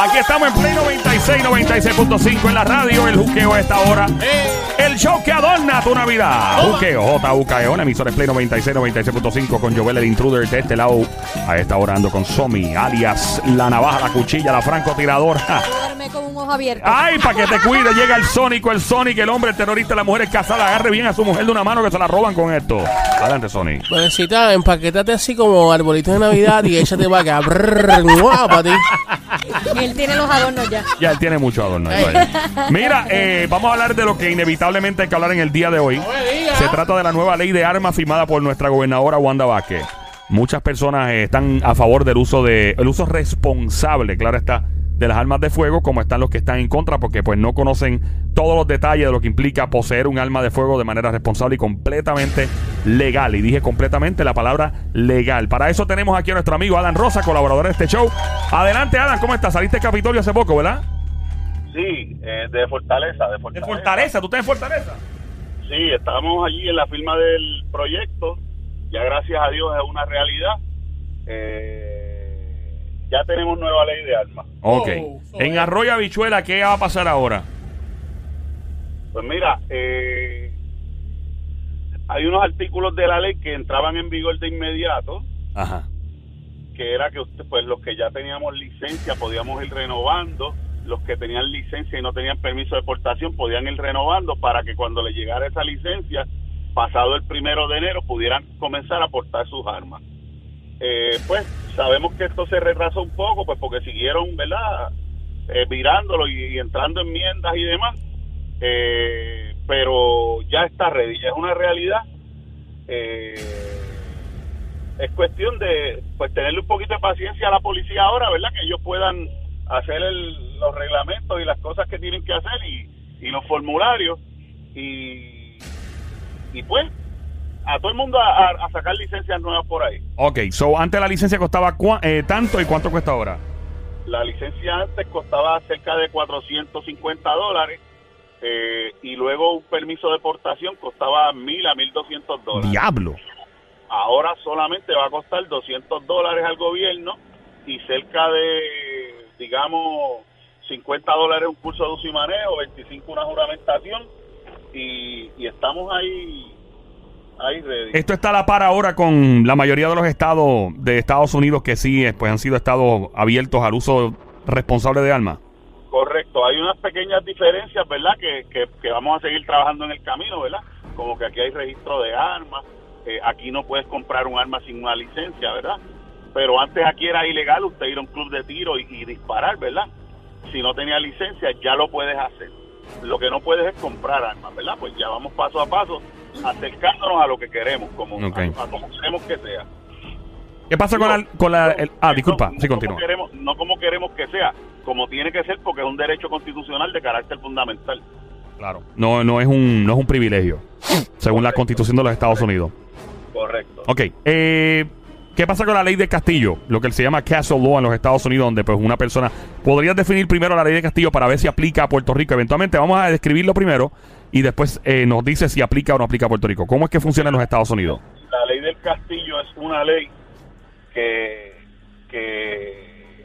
Aquí estamos en Play 96, 96.5 en la radio. El juqueo a esta hora. El show que adorna tu Navidad. Juqueo, J.U.K.E.O. En emisores Play 96, 96.5 con Joel el Intruder de este lado. A esta hora ando con Somi, alias la navaja, la cuchilla, la francotiradora. Duerme con un ojo abierto. Ay, para que te cuide, llega el Sónico, el Sonic, el hombre, el terrorista, la mujer casada. Agarre bien a su mujer de una mano que se la roban con esto. Adelante, Sonic. Necesita empaquetate así como arbolito de Navidad y échate para acá. Brrr, guau, para ti. Y él tiene los adornos ya. Ya él tiene mucho adorno. ahí, vaya. Mira, eh, vamos a hablar de lo que inevitablemente hay que hablar en el día de hoy. Se trata de la nueva ley de armas firmada por nuestra gobernadora Wanda Vázquez. Muchas personas eh, están a favor del uso de el uso responsable, claro está, de las armas de fuego, como están los que están en contra, porque pues no conocen todos los detalles de lo que implica poseer un arma de fuego de manera responsable y completamente legal. Y dije completamente la palabra legal. Para eso tenemos aquí a nuestro amigo Alan Rosa, colaborador de este show. Adelante, Alan, ¿cómo estás? Saliste de Capitolio hace poco, ¿verdad? Sí, eh, de Fortaleza, de De Fortaleza. Fortaleza, ¿tú estás en Fortaleza? Sí, estábamos allí en la firma del proyecto. Ya gracias a Dios es una realidad. Eh, ya tenemos nueva ley de armas. Ok. Oh, en Arroyo Habichuela, ¿qué va a pasar ahora? Pues mira, eh, hay unos artículos de la ley que entraban en vigor de inmediato, Ajá. que era que usted, pues los que ya teníamos licencia podíamos ir renovando, los que tenían licencia y no tenían permiso de portación podían ir renovando para que cuando le llegara esa licencia, pasado el primero de enero, pudieran comenzar a portar sus armas. Eh, pues sabemos que esto se retrasó un poco, pues porque siguieron, ¿verdad? Eh, mirándolo y, y entrando enmiendas y demás. Eh, pero ya está ready, es una realidad. Eh, es cuestión de pues tenerle un poquito de paciencia a la policía ahora, ¿verdad? Que ellos puedan hacer el- los reglamentos y las cosas que tienen que hacer y, y los formularios y, y pues a todo el mundo a, a- sacar licencias nuevas por ahí. Ok, so antes la licencia costaba cua- eh, tanto y cuánto cuesta ahora. La licencia antes costaba cerca de 450 dólares eh, y luego un permiso de portación costaba 1000 a 1200 dólares. Diablo. Ahora solamente va a costar 200 dólares al gobierno y cerca de, digamos, 50 dólares un curso de uso y manejo, 25 una juramentación y, y estamos ahí, ahí ready. Esto está a la par ahora con la mayoría de los estados de Estados Unidos que sí eh, pues han sido estados abiertos al uso responsable de armas. Correcto, hay unas pequeñas diferencias, ¿verdad? Que, que, que vamos a seguir trabajando en el camino, ¿verdad? Como que aquí hay registro de armas, eh, aquí no puedes comprar un arma sin una licencia, ¿verdad? Pero antes aquí era ilegal usted ir a un club de tiro y, y disparar, ¿verdad? Si no tenía licencia ya lo puedes hacer. Lo que no puedes es comprar armas, ¿verdad? Pues ya vamos paso a paso acercándonos a lo que queremos, como a, a como queremos que sea. ¿Qué pasa con la, con la el- ah, disculpa, no sí como continúa. queremos- no como queremos que sea, como tiene que ser porque es un derecho constitucional de carácter fundamental. Claro. No no es un no es un privilegio según la Constitución de los Estados Unidos. Correcto. Ok, eh, ¿qué pasa con la ley de Castillo? Lo que se llama Castle Law en los Estados Unidos, donde pues una persona... ¿Podrías definir primero la ley de Castillo para ver si aplica a Puerto Rico? Eventualmente vamos a describirlo primero y después eh, nos dice si aplica o no aplica a Puerto Rico. ¿Cómo es que funciona en los Estados Unidos? La ley del castillo es una ley que que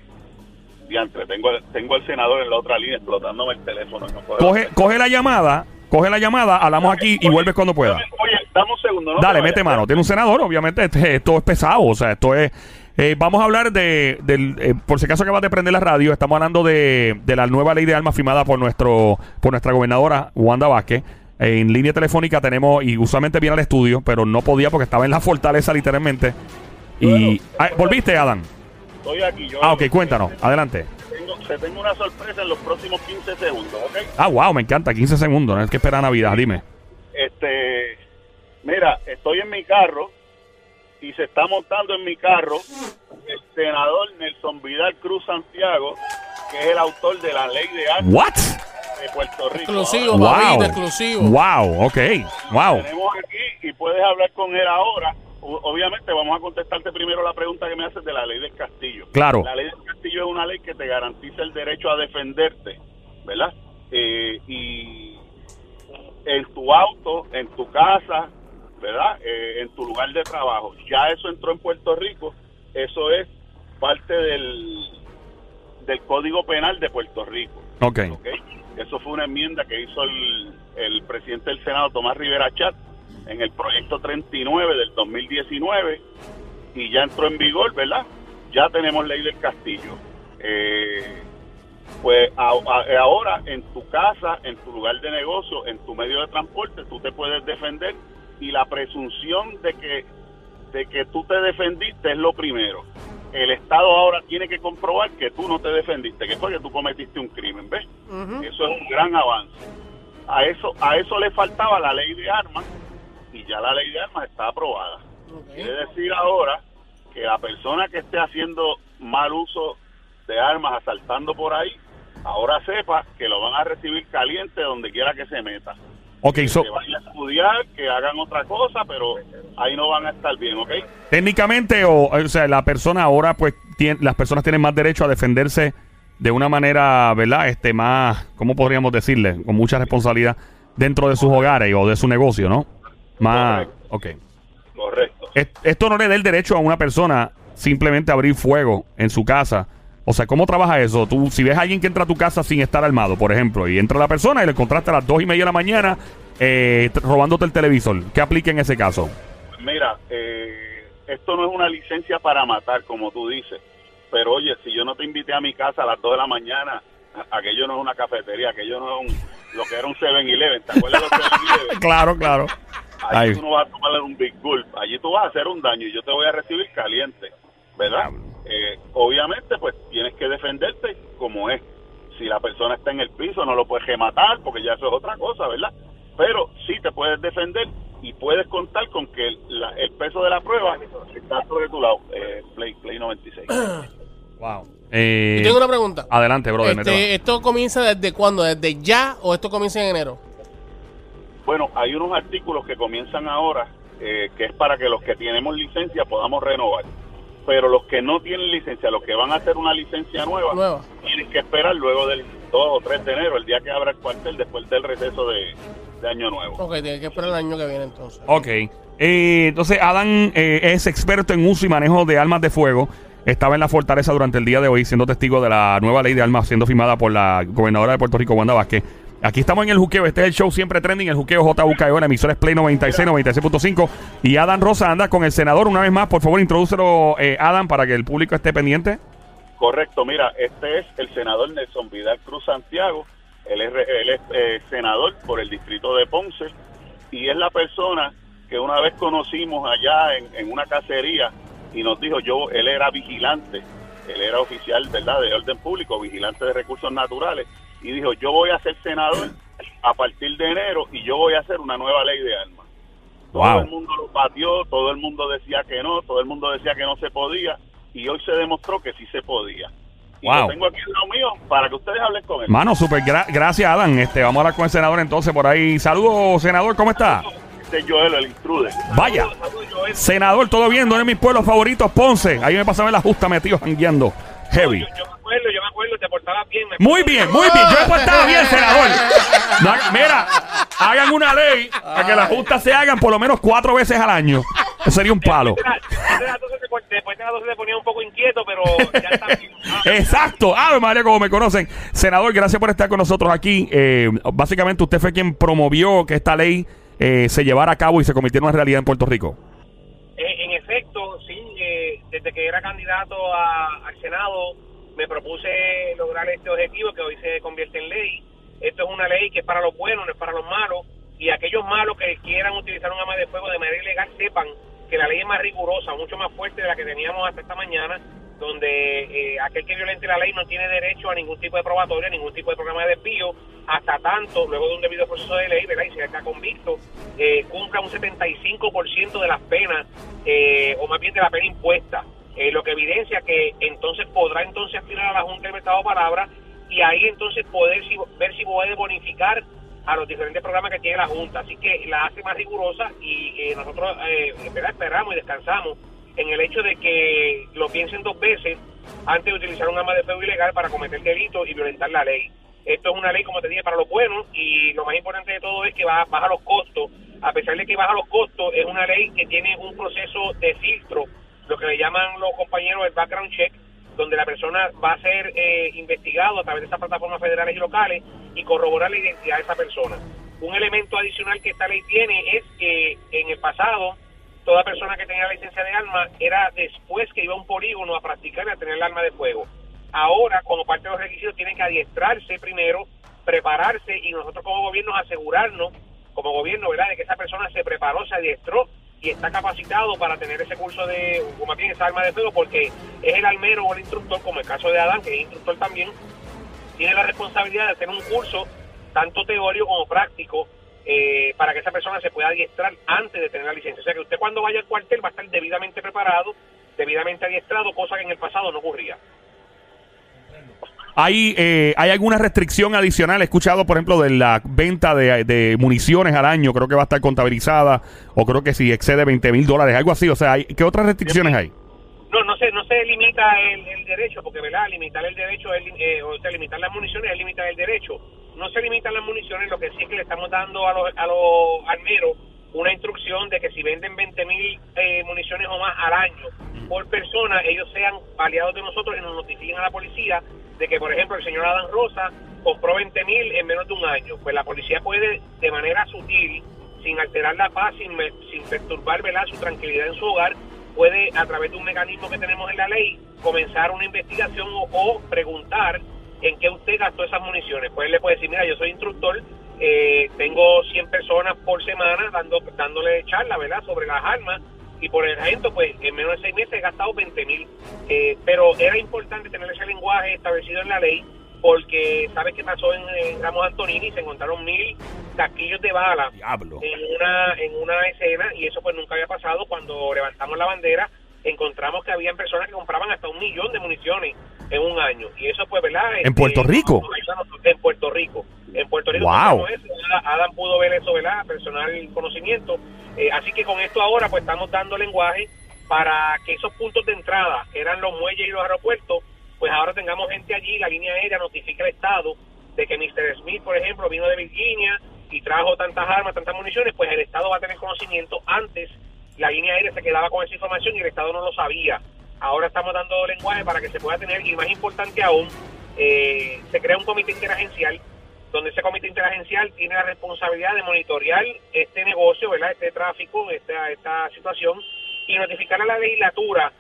diantre, tengo al- tengo al senador en la otra línea explotándome el teléfono. no Coge, coge la llamada, coge la llamada, hablamos aquí y Oye, vuelves cuando pueda. Oye, dame un segundo. no Dale, te mete mano. Tiene un senador, obviamente. este- esto es pesado. O sea, esto es. Eh, vamos a hablar de. Del, eh, por si acaso acabas de prender la radio, estamos hablando de, de la nueva ley de armas firmada por nuestro por nuestra gobernadora Wanda Vázquez. En línea telefónica tenemos, y usualmente viene al estudio, pero no podía porque estaba en la fortaleza literalmente. Y. Bueno, Ah, ¿Volviste, Adam? Estoy aquí. Yo, Ah, ok, cuéntanos. Adelante. Tengo, te tengo una sorpresa en los próximos 15 segundos, ¿ok? Ah, wow, me encanta. 15 segundos. No es que espera Navidad, dime. Este, mira, estoy en mi carro y se está montando en mi carro el senador Nelson Vidal Cruz Santiago, que es el autor de la ley de armas ¿What? de Puerto Rico. Exclusivo, Wow. exclusivo. Wow, ok. Wow. Tenemos aquí y puedes hablar con él ahora. Obviamente vamos a contestarte primero la pregunta que me haces de la ley del castillo. Claro. La ley del castillo es una ley que te garantiza el derecho a defenderte, ¿verdad? Eh, y en tu auto, en tu casa, ¿verdad? Eh, en tu lugar de trabajo. Ya eso entró en Puerto Rico. Eso es parte del del Código Penal de Puerto Rico. Ok. ¿ok? Eso fue una enmienda que hizo el, el presidente del Senado, Tomás Rivera Chat, en el proyecto 39 del 2019 y ya entró en vigor, ¿verdad? Ya tenemos ley del castillo. Eh, pues a- a- ahora en tu casa, en tu lugar de negocio, en tu medio de transporte, tú te puedes defender y la presunción de que de que tú te defendiste es lo primero. El Estado ahora tiene que comprobar que tú no te defendiste, que fue que tú cometiste un crimen, ¿ves? Eso es un gran avance. A eso a eso le faltaba la ley de armas y ya la ley de armas está aprobada. Quiere decir ahora que la persona que esté haciendo mal uso de armas, asaltando por ahí, ahora sepa que lo van a recibir caliente donde quiera que se meta. Ok, so, Que vayan a estudiar, que hagan otra cosa, pero ahí no van a estar bien, ¿ok? técnicamente, o, o sea, la persona ahora, pues, tiene, las personas tienen más derecho a defenderse de una manera, ¿verdad? Este, más, ¿cómo podríamos decirle? Con mucha responsabilidad dentro de sus hogares o de su negocio, ¿no? Más, ok. Correcto. Es- Esto no le da el derecho a una persona simplemente abrir fuego en su casa. O sea, ¿cómo trabaja eso? Tú, si ves a alguien que entra a tu casa sin estar armado, por ejemplo, y entra la persona y le encontraste a las dos y media de la mañana eh, robándote el televisor, ¿qué aplica en ese caso? Mira, eh, esto no es una licencia para matar, como tú dices. Pero oye, si yo no te invité a mi casa a las 2 de la mañana, aquello no es una cafetería, aquello no es un, lo que era un 7-Eleven. ¿Te acuerdas de los 7-Eleven? Claro, claro. Allí Ay. tú no vas a tomarle un big gulp, allí tú vas a hacer un daño y yo te voy a recibir caliente, ¿verdad? Eh, obviamente, pues tienes que defenderte como es. Si la persona está en el piso, no lo puedes rematar porque ya eso es otra cosa, ¿verdad? Pero sí te puedes defender y puedes contar con que el, la- el peso de la prueba está sobre tu lado. Eh, Play, Play 96. Wow. Eh, Y tengo una pregunta. Adelante, brother. Este, ¿Esto comienza desde cuándo? ¿Desde ya o esto comienza en enero? Bueno, hay unos artículos que comienzan ahora, eh, que es para que los que tenemos licencia podamos renovar. Pero los que no tienen licencia, los que van a hacer una licencia nueva, Nueva. tienen que esperar luego del 2 o 3 de enero, el día que abra el cuartel, después del receso de, de Año Nuevo. Ok, tiene que esperar el año que viene entonces. Ok. Eh, entonces, Adam eh, es experto en uso y manejo de armas de fuego. Estaba en la fortaleza durante el día de hoy siendo testigo de la nueva ley de armas siendo firmada por la gobernadora de Puerto Rico, Wanda Vázquez. Aquí estamos en el juqueo. Este es el show siempre trending. El juqueo JUKEO. La emisora es Play 96, 96.5. Y Adam Rosa anda con el senador una vez más. Por favor, introdúcelo, eh, Adam, para que el público esté pendiente. Correcto, mira, este es el senador Nelson Vidal Cruz Santiago, él es, él es eh, senador por el distrito de Ponce y es la persona que una vez conocimos allá en, en una cacería y nos dijo, yo, él era vigilante, él era oficial, ¿verdad?, de orden público, vigilante de recursos naturales y dijo, yo voy a ser senador a partir de enero y yo voy a hacer una nueva ley de armas. Todo el mundo lo batió, todo el mundo decía que no, todo el mundo decía que no se podía y hoy se demostró que sí se podía. Y Wow. lo tengo aquí lo mío para que ustedes hablen con él. Mano, super gra- gracias, Adam. Este, vamos a hablar con el senador entonces por ahí. Saludos, senador, ¿cómo está? Este es Joel, el intruder. Vaya. Saludos, saludos, Joel. Senador, todo bien, uno de mis pueblos favoritos, Ponce. Ahí me pasaba en la justa metido jangueando. Heavy. Yo yo portabas bien. me Muy bien, muy bien. Yo he portado bien, senador. No haga- mira, hagan una ley para que las justas se hagan por lo menos cuatro veces al año. Eso sería un palo. Después de las 12 se pon- Después de las 12 se ponía un poco inquieto, pero ya está bien. Ah, Exacto. Ave María, como me conocen. Senador, gracias por estar con nosotros aquí. Eh, básicamente, usted fue quien promovió que esta ley eh, se llevara a cabo y se convirtiera en una realidad en Puerto Rico. Eh, en efecto, sí, eh, desde que era candidato a- al Senado me propuse lograr este objetivo que hoy se convierte en ley. Esto es una ley que es para los buenos, no es para los malos, y aquellos malos que quieran utilizar un arma de fuego de manera ilegal sepan que la ley es más rigurosa, mucho más fuerte de la que teníamos hasta esta mañana, donde eh, aquel que violente la ley no tiene derecho a ningún tipo de probatoria, ningún tipo de programa de desvío, hasta tanto, luego de un debido proceso de ley, ¿verdad? Y si está convicto, eh, cumpla un 75% de las penas, eh, o más bien de la pena impuesta, eh, lo que evidencia que entonces podrá entonces aspirar a la Junta de Mercado Palabra y ahí entonces poder si- ver si puede bonificar a los diferentes programas que tiene la Junta. Así que la hace más rigurosa y eh, nosotros eh, esperamos y descansamos en el hecho de que lo piensen dos veces antes de utilizar un arma de fuego ilegal para cometer delitos y violentar la ley. Esto es una ley, como te dije, para los buenos y lo más importante de todo es que va, baja los costos. A pesar de que baja los costos, es una ley que tiene un proceso de filtro, lo que le llaman los compañeros el background check, donde la persona va a ser eh, investigado a través de estas plataformas federales y locales y corroborar la identidad de esa persona. Un elemento adicional que esta ley tiene es que en el pasado toda persona que tenía licencia de arma era después que iba a un polígono a practicar y a tener el arma de fuego. Ahora, como parte de los requisitos, tienen que adiestrarse primero, prepararse y nosotros como gobierno asegurarnos, como gobierno, ¿verdad?, de que esa persona se preparó, se adiestró y está capacitado para tener ese curso de, o más bien esa arma de fuego, porque es el almero o el instructor, como el caso de Adán, que es instructor también, tiene la responsabilidad de hacer un curso, tanto teórico como práctico, eh, para que esa persona se pueda adiestrar antes de tener la licencia. O sea que usted cuando vaya al cuartel va a estar debidamente preparado, debidamente adiestrado, cosa que en el pasado no ocurría. ¿Hay, eh, ¿Hay alguna restricción adicional? He escuchado, por ejemplo, de la venta de, municiones al año, creo que va a estar contabilizada, o creo que si excede 20 mil dólares, algo así. O sea, ¿hay, ¿qué otras restricciones hay? No, no se, no se limita el, el derecho, porque ¿verdad? limitar el derecho, es, eh, o sea, limitar las municiones es limitar el derecho. No se limitan las municiones, lo que sí es que le estamos dando a los, a los armeros una instrucción de que si venden 20 mil eh, municiones o más al año por persona, ellos sean aliados de nosotros y nos notifiquen a la policía de que, por ejemplo, el señor Adán Rosa compró 20 mil en menos de un año. Pues la policía puede, de manera sutil, sin alterar la paz, sin, sin perturbar ¿verdad? su tranquilidad en su hogar, puede, a través de un mecanismo que tenemos en la ley, comenzar una investigación o, o preguntar en qué usted gastó esas municiones. Pues él le puede decir, mira, yo soy instructor, eh, tengo 100 personas por semana dando, dándole charla, ¿verdad?, sobre las armas, y por el ejemplo, pues en menos de seis meses he gastado 20 mil. Eh, pero era importante tener ese lenguaje establecido en la ley, porque ¿sabes qué pasó en, en Ramos Antonini? Se encontraron mil casquillos de bala Diablo. en una en una escena y eso pues nunca había pasado cuando levantamos la bandera encontramos que habían personas que compraban hasta un millón de municiones en un año y eso pues verdad ¿En Puerto Rico? en Puerto Rico en Puerto Rico Wow. eso. Adam- Adam pudo ver eso verdad personal conocimiento Eh, así que con esto ahora pues estamos dando lenguaje para que esos puntos de entrada que eran los muelles y los aeropuertos pues ahora tengamos gente allí la línea aérea notifica al estado de que Mr. Smith por ejemplo vino de Virginia y trajo tantas armas, tantas municiones, pues el Estado va a tener conocimiento. Antes la línea aérea se quedaba con esa información y el Estado no lo sabía. Ahora estamos dando lenguaje para que se pueda tener, y más importante aún, eh, se crea un comité interagencial, donde ese comité interagencial tiene la responsabilidad de monitorear este negocio, ¿verdad? este tráfico, esta, esta situación, y notificar a la legislatura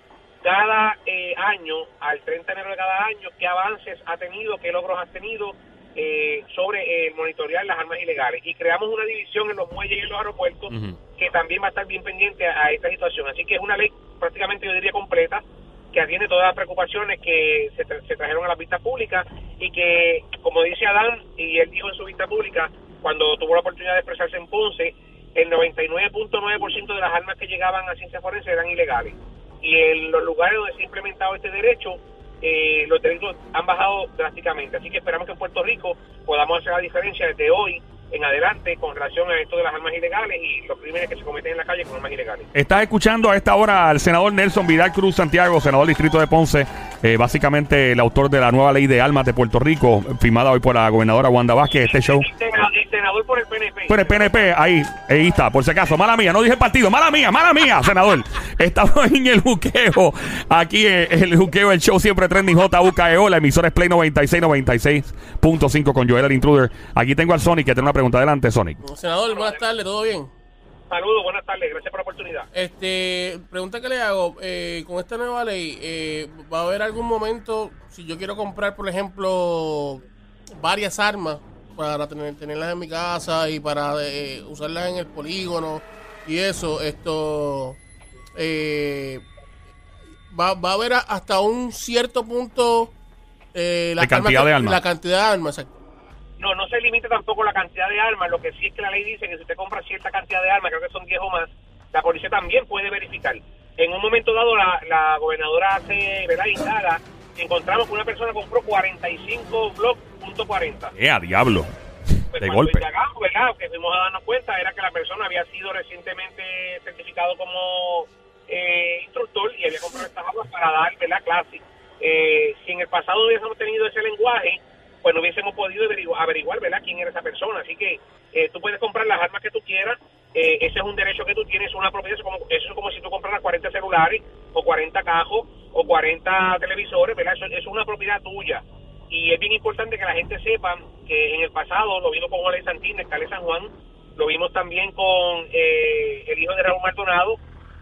cada eh, año, al 30 de enero de cada año, qué avances ha tenido, qué logros ha tenido eh, sobre el monitorear las armas ilegales. Y creamos una división en los muelles y en los aeropuertos que también va a estar bien pendiente a, a esta situación. Así que es una ley prácticamente, yo diría, completa, que atiende todas las preocupaciones que se, tra- se trajeron a la vista pública y que, como dice Adán, y él dijo en su vista pública, cuando tuvo la oportunidad de expresarse en Ponce, el 99.9% de las armas que llegaban a ciencia forense eran ilegales. Y en los lugares donde se ha implementado este derecho, eh, los delitos han bajado drásticamente. Así que esperamos que en Puerto Rico podamos hacer la diferencia desde hoy en adelante con relación a esto de las armas ilegales y los crímenes que se cometen en la calle con armas ilegales. Estás escuchando a esta hora al senador Nelson Vidal Cruz Santiago, senador del Distrito de Ponce, eh, básicamente el autor de la nueva ley de armas de Puerto Rico, firmada hoy por la gobernadora Wanda Vázquez. Este show. Senador por el PNP. Por el PNP, ahí, ahí está, por si acaso, mala mía, no dije el partido, mala mía, mala mía, senador. Estamos en el juqueo, aquí en el juqueo, el show siempre trending JUKEO, la emisora es Play 96, 96.5 con Joel el Intruder. Aquí tengo al Sonic que tiene una pregunta adelante, Sonic. Senador, buenas tardes, ¿todo bien? Saludos, buenas tardes, gracias por la oportunidad. Este, pregunta que le hago, eh, con esta nueva ley, eh, ¿va a haber algún momento, si yo quiero comprar, por ejemplo, varias armas para tener, tenerlas en mi casa y para eh, usarlas en el polígono y eso, esto, eh, va, va a haber a- hasta un cierto punto eh, De cantidad armas de armas. La cantidad de armas, exacto. No, no se limita tampoco la cantidad de armas, lo que sí es que la ley dice que si usted compra cierta cantidad de armas, creo que son 10 o más, la policía también puede verificar. En un momento dado, la, la gobernadora hace, ¿verdad? Indaga, encontramos que una persona compró 45 Glock punto .40. ¡Eh, a diablo! Pues De golpe. indagamos, ¿verdad? Que fuimos a darnos cuenta era que la persona había sido recientemente certificado como eh, instructor y había comprado estas armas para dar, ¿verdad? Clase. Eh, si en el pasado hubiésemos tenido ese lenguaje, pues no hubiésemos podido averiguar, averiguar ¿verdad? quién era esa persona. Así que eh, tú puedes comprar las armas que tú quieras eh, ese es un derecho que tú tienes, una propiedad, eso es como, si tú compraras 40 celulares o 40 cajos o 40 televisores, ¿verdad? Eso, es una propiedad tuya. Y es bien importante que la gente sepa que en el pasado, lo vimos con Juan Santín, de Cale San Juan, lo vimos también con eh, el hijo de Raúl Maldonado,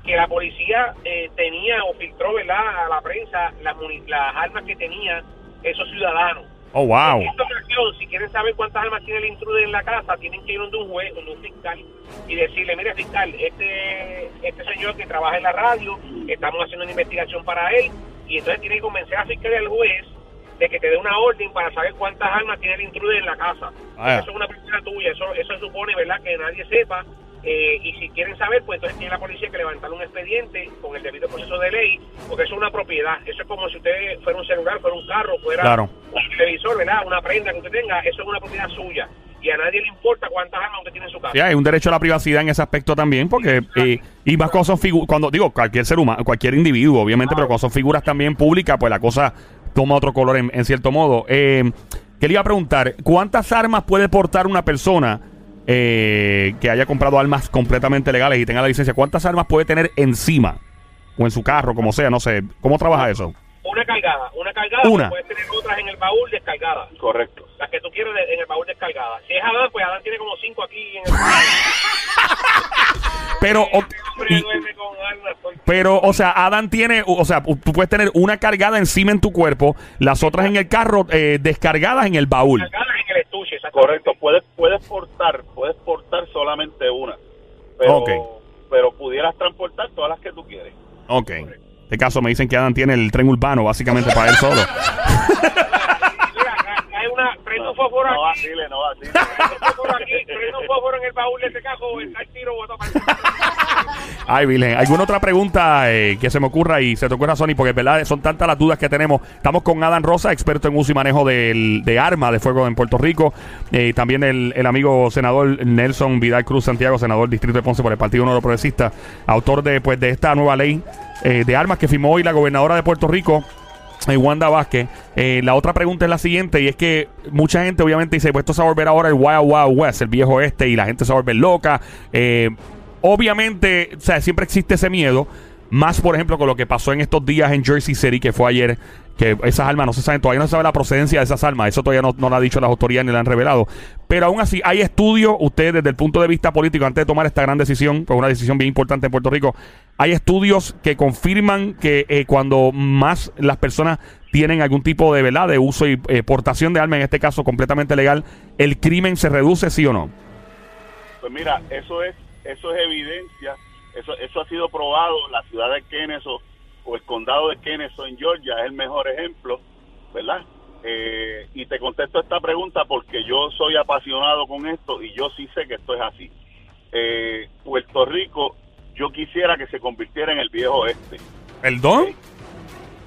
que la policía eh, tenía o filtró, ¿verdad?, a la prensa las, las armas que tenían esos ciudadanos. Oh, wow. En esta ocasión, si quieren saber cuántas armas tiene el intruder en la casa, tienen que ir donde un juez, donde un fiscal, y decirle, mire fiscal, este, este señor que trabaja en la radio, estamos haciendo una investigación para él, y entonces tiene que convencer al fiscal y al juez de que te dé una orden para saber cuántas armas tiene el intruder en la casa. Ah. Eso es una propiedad tuya, eso, eso supone, ¿verdad?, que nadie sepa. eh, y si quieren saber, pues entonces tiene la policía que levantar un expediente con el debido proceso de ley, porque eso es una propiedad. Eso es como si usted fuera un celular, fuera un carro, fuera Claro. Televisor, ¿verdad? Una prenda que usted tenga, eso es una propiedad suya. Y a nadie le importa cuántas armas usted tiene en su casa. Sí, hay un derecho a la privacidad en ese aspecto también, porque eh, y más cuando son figuras, cuando digo cualquier ser humano, cualquier individuo, obviamente, pero cuando son figuras también públicas, pues la cosa toma otro color en, en cierto modo. Eh, que le iba a preguntar, ¿cuántas armas puede portar una persona eh, que haya comprado armas completamente legales y tenga la licencia? ¿Cuántas armas puede tener encima o en su carro, como sea? No sé, ¿cómo trabaja eso? Una cargada, una cargada, Una. puedes tener otras en el baúl descargadas. Correcto. Las que tú quieres en el baúl descargadas. Si es Adán, pues Adán tiene como cinco aquí en el Pero, o- Hombre, y- duerme con armas. con- Pero, o sea, Adam tiene, o sea, tú puedes tener una cargada encima en tu cuerpo, las otras en el carro eh, descargadas en el baúl. Cargadas en el estuche. Correcto. Puedes, puedes portar, puedes portar solamente una. Pero, Ok. pero pudieras transportar todas las que tú quieres. Ok. Este caso me dicen que Adam tiene el tren urbano básicamente para él solo. Un fósforo No aquí, vacile, no vacile. prende un fósforo aquí, prende un fósforo en el baúl de cajo, está el tiro botado para Ay, Virgen. ¿Alguna otra pregunta eh, que se me ocurra y se te ocurra, Sony? Porque, verdad, son tantas las dudas que tenemos. Estamos con Adam Rosa, experto en uso y manejo del- de armas de fuego en Puerto Rico. Eh, y también el, el amigo senador Nelson Vidal Cruz Santiago, senador distrito de Ponce por el Partido Nuevo Progresista, autor de, pues, de esta nueva ley eh, de armas que firmó hoy la gobernadora de Puerto Rico. eh, Wanda Vázquez. Eh, la otra pregunta es la siguiente, y es que mucha gente obviamente dice, pues esto se va a volver ahora el Wild Wild West, el viejo este, y la gente se va a volver loca. Eh, obviamente, o sea, siempre existe ese miedo. Más, por ejemplo, con lo que pasó en estos días en Jersey City, que fue ayer, que esas armas no se saben, todavía no se sabe la procedencia de esas armas. Eso todavía no, no lo ha dicho las autoridades ni lo han revelado. Pero aún así, hay estudios, ustedes desde el punto de vista político, antes de tomar esta gran decisión, pues una decisión bien importante en Puerto Rico, hay estudios que confirman que eh, cuando más las personas tienen algún tipo de verdad de uso y eh, portación de armas, en este caso completamente legal, el crimen se reduce, sí o no. Pues mira, eso es eso es evidencia, eso eso ha sido probado, la ciudad de Kennesaw o el condado de Kennesaw en Georgia es el mejor ejemplo, ¿verdad? Eh, y te contesto esta pregunta porque yo soy apasionado con esto y yo sí sé que esto es así. Eh, Puerto Rico, yo quisiera que se convirtiera en el viejo oeste. ¿Perdón?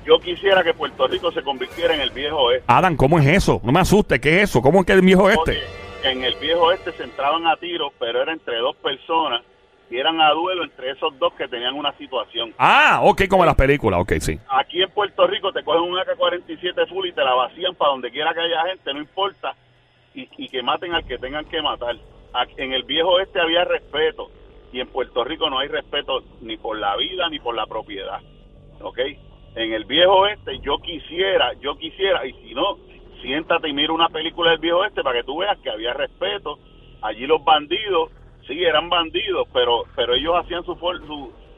Yo quisiera que Puerto Rico se convirtiera en el viejo oeste. Adam, ¿cómo es eso? No me asuste, ¿qué es eso? ¿Cómo es que el viejo este? Oye, en el viejo este se entraban a tiros, pero era entre dos personas y eran a duelo entre esos dos que tenían una situación. Ah, ok, como en las películas, ok, sí. Aquí en Puerto Rico te cogen un AK-47 full y te la vacían para donde quiera que haya gente, no importa, y, y que maten al que tengan que matar. Aquí- En el viejo este había respeto y en Puerto Rico no hay respeto ni por la vida ni por la propiedad, ¿ok? En el viejo este yo quisiera, yo quisiera, y si no, siéntate y mira una película del viejo este para que tú veas que había respeto. Allí los bandidos, sí, eran bandidos, pero pero ellos hacían su,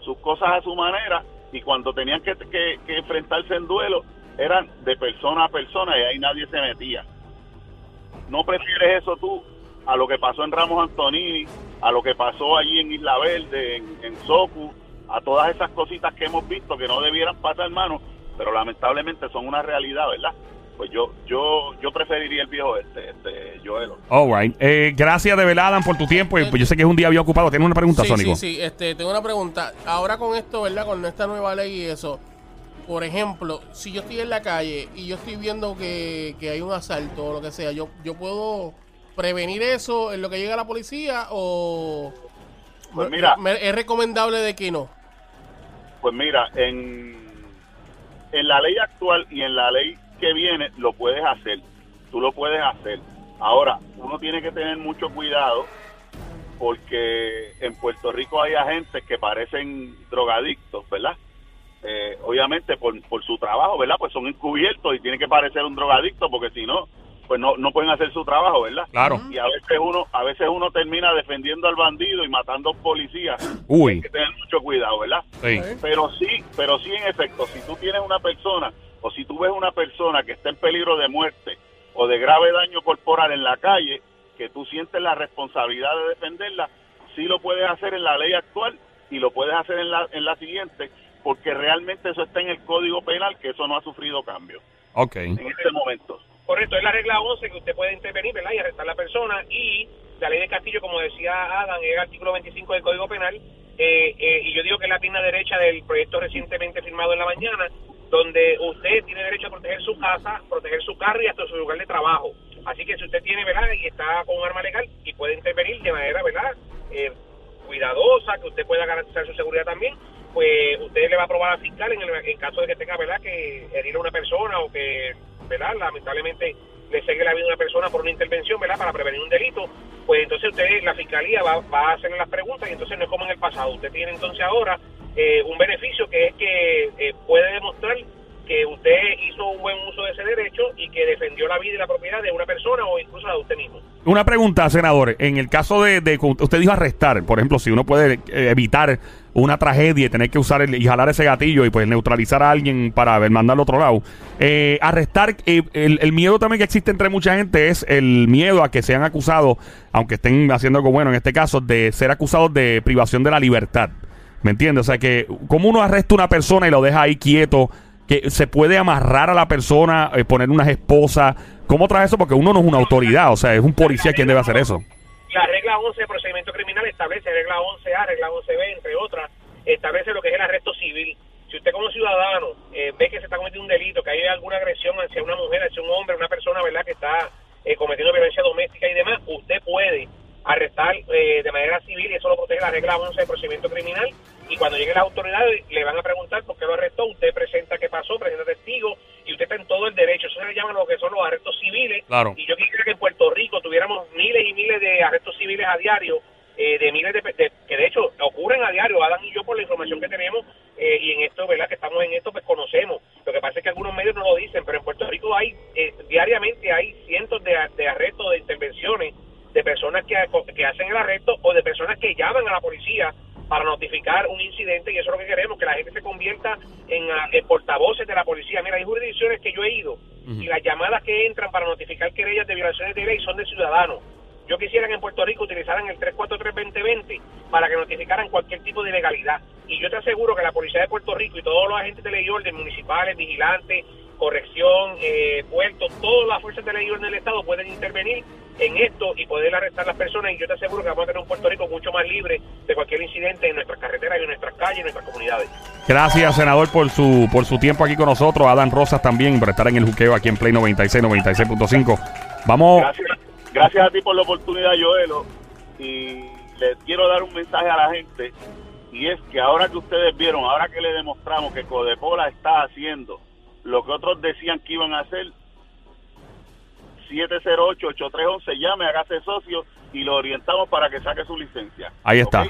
sus cosas a su manera y cuando tenían que enfrentarse en duelo eran de persona a persona y ahí nadie se metía. ¿No prefieres eso tú a lo que pasó en Ramos Antonini, a lo que pasó allí en Isla Verde, en, en Socu, a todas esas cositas que hemos visto que no debieran pasar, hermano, pero lamentablemente son una realidad, ¿verdad? Pues yo yo yo preferiría el viejo este, este Joelo. All right. Eh, gracias de verdad, Adam, por tu tiempo. Y, pues, yo sé que es un día bien ocupado. ¿Tienes una pregunta, Sí, Sónico? sí, sí. Este, tengo una pregunta. Ahora con esto, ¿verdad? Con esta nueva ley y eso. Por ejemplo, si yo estoy en la calle y yo estoy viendo que, que hay un asalto o lo que sea, yo, yo puedo prevenir eso en lo que llega la policía o Pues mira. me- es recomendable de que no. Pues mira, en, en la ley actual y en la ley que viene lo puedes hacer. Tú lo puedes hacer. Ahora, uno tiene que tener mucho cuidado porque en Puerto Rico hay agentes que parecen drogadictos, ¿verdad? Eh, obviamente por, por su trabajo, ¿verdad? Pues son encubiertos y tienen que parecer un drogadicto porque si no, pues no, no pueden hacer su trabajo, ¿verdad? Claro. Y a veces uno a veces uno termina defendiendo al bandido y matando a un policía. Uy. Hay que tener mucho cuidado, ¿verdad? Sí. Pero sí, pero sí en efecto, si tú tienes una persona o si tú ves una persona que está en peligro de muerte o de grave daño corporal en la calle, que tú sientes la responsabilidad de defenderla, sí lo puedes hacer en la ley actual y lo puedes hacer en la, en la siguiente, porque realmente eso está en el Código Penal, que eso no ha sufrido cambio Ok. en este momento. Correcto, es la regla 11 que usted puede intervenir, ¿verdad? Y arrestar a la persona. Y la ley de Castillo, como decía Adam, es el artículo 25 del Código Penal. eh, eh, y yo digo que es la pierna derecha del proyecto recientemente firmado en la mañana, donde usted tiene derecho a proteger su casa, proteger su carro y hasta su lugar de trabajo. Así que si usted tiene, ¿verdad? Y está con un arma legal y puede intervenir de manera, ¿verdad? Eh, cuidadosa, que usted pueda garantizar su seguridad también, pues usted le va a aprobar al fiscal en, el, caso de que tenga, ¿verdad? Que herir a una persona o que, ¿verdad? Lamentablemente le segue la vida a una persona por una intervención, ¿verdad? Para prevenir un delito, pues entonces usted, la fiscalía va, va a hacer las preguntas y entonces no es como en el pasado. Usted tiene entonces ahora eh, un beneficio que es que eh, puede demostrar que usted hizo un buen uso de ese derecho y que defendió la vida y la propiedad de una persona o incluso de usted mismo. Una pregunta, senador. En el caso de, de- usted dijo arrestar, por ejemplo, si uno puede eh, evitar una tragedia y tener que usar el- y jalar ese gatillo y pues neutralizar a alguien para ver, mandarlo a otro lado. Eh, arrestar, eh, el, el miedo también que existe entre mucha gente es el miedo a que sean acusados, aunque estén haciendo algo bueno en este caso, de ser acusados de privación de la libertad. ¿Me entiendes? O sea que, como uno arresta a una persona y lo deja ahí quieto, que se puede amarrar a la persona, eh, poner unas esposas. ¿Cómo trae eso? Porque uno no es una autoridad, o sea, es un policía quien debe hacer eso. La regla 11 de procedimiento criminal establece, regla 11A, regla 11B, entre otras, establece lo que es el arresto civil. Si usted como ciudadano eh, ve que se está cometiendo un delito, que hay alguna agresión hacia una mujer, hacia un hombre, una persona, ¿verdad?, que está eh, cometiendo violencia doméstica y demás, usted puede arrestar eh, de manera civil y eso lo protege la regla 11 de procedimiento criminal y cuando lleguen las autoridades le van a preguntar por qué lo arrestó, usted presenta qué pasó, presenta testigos y usted está en todo el derecho. Eso se le llama lo que son los arrestos civiles Claro. y yo quisiera que en Puerto Rico tuviéramos miles y miles de arrestos civiles a diario, eh, de miles de, de- que de hecho ocurren a diario, Adam y yo por la información que tenemos eh, y en esto, ¿verdad? Que estamos en esto, pues conocemos. Lo que pasa es que algunos medios no lo dicen, pero en Puerto Rico hay, eh, diariamente hay cientos de, de arrestos, de intervenciones de personas que, que hacen el arresto o de personas que llaman a la policía para notificar un incidente y eso es lo que queremos, que la gente se convierta en, ah, en portavoces de la policía. Mira, hay jurisdicciones que yo he ido y las llamadas que entran para notificar querellas de violaciones de ley son de ciudadanos. Yo quisiera que en Puerto Rico utilizaran el 343-2020 para que notificaran cualquier tipo de ilegalidad. Y yo te aseguro que la Policía de Puerto Rico y todos los agentes de ley y orden, municipales, vigilantes, corrección, eh, puertos, todas las fuerzas de ley y orden del Estado pueden intervenir en esto y poder arrestar a las personas. Y yo te aseguro que vamos a tener un Puerto Rico mucho más libre de cualquier incidente en nuestras carreteras y en nuestras calles y en nuestras comunidades. Gracias, senador, por su por su tiempo aquí con nosotros. Adán Rosas también por estar en el juqueo aquí en Play 96, 96.5. Vamos. Gracias, gracias a ti por la oportunidad, Joelo. Y les quiero dar un mensaje a la gente. Y es que ahora que ustedes vieron, ahora que le demostramos que Codepola está haciendo lo que otros decían que iban a hacer, 708-8311, llame, hágase socio y lo orientamos para que saque su licencia. Ahí está. ¿Ok?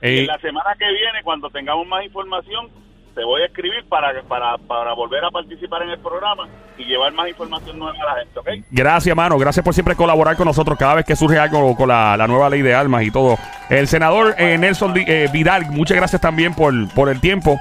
Eh, y en la semana que viene, cuando tengamos más información, te voy a escribir para, para, para volver a participar en el programa y llevar más información nueva a la gente, ¿ok? Gracias, mano. Gracias por siempre colaborar con nosotros cada vez que surge algo con la, la nueva ley de armas y todo. El senador eh, Nelson eh, Vidal, muchas gracias también por, por el tiempo.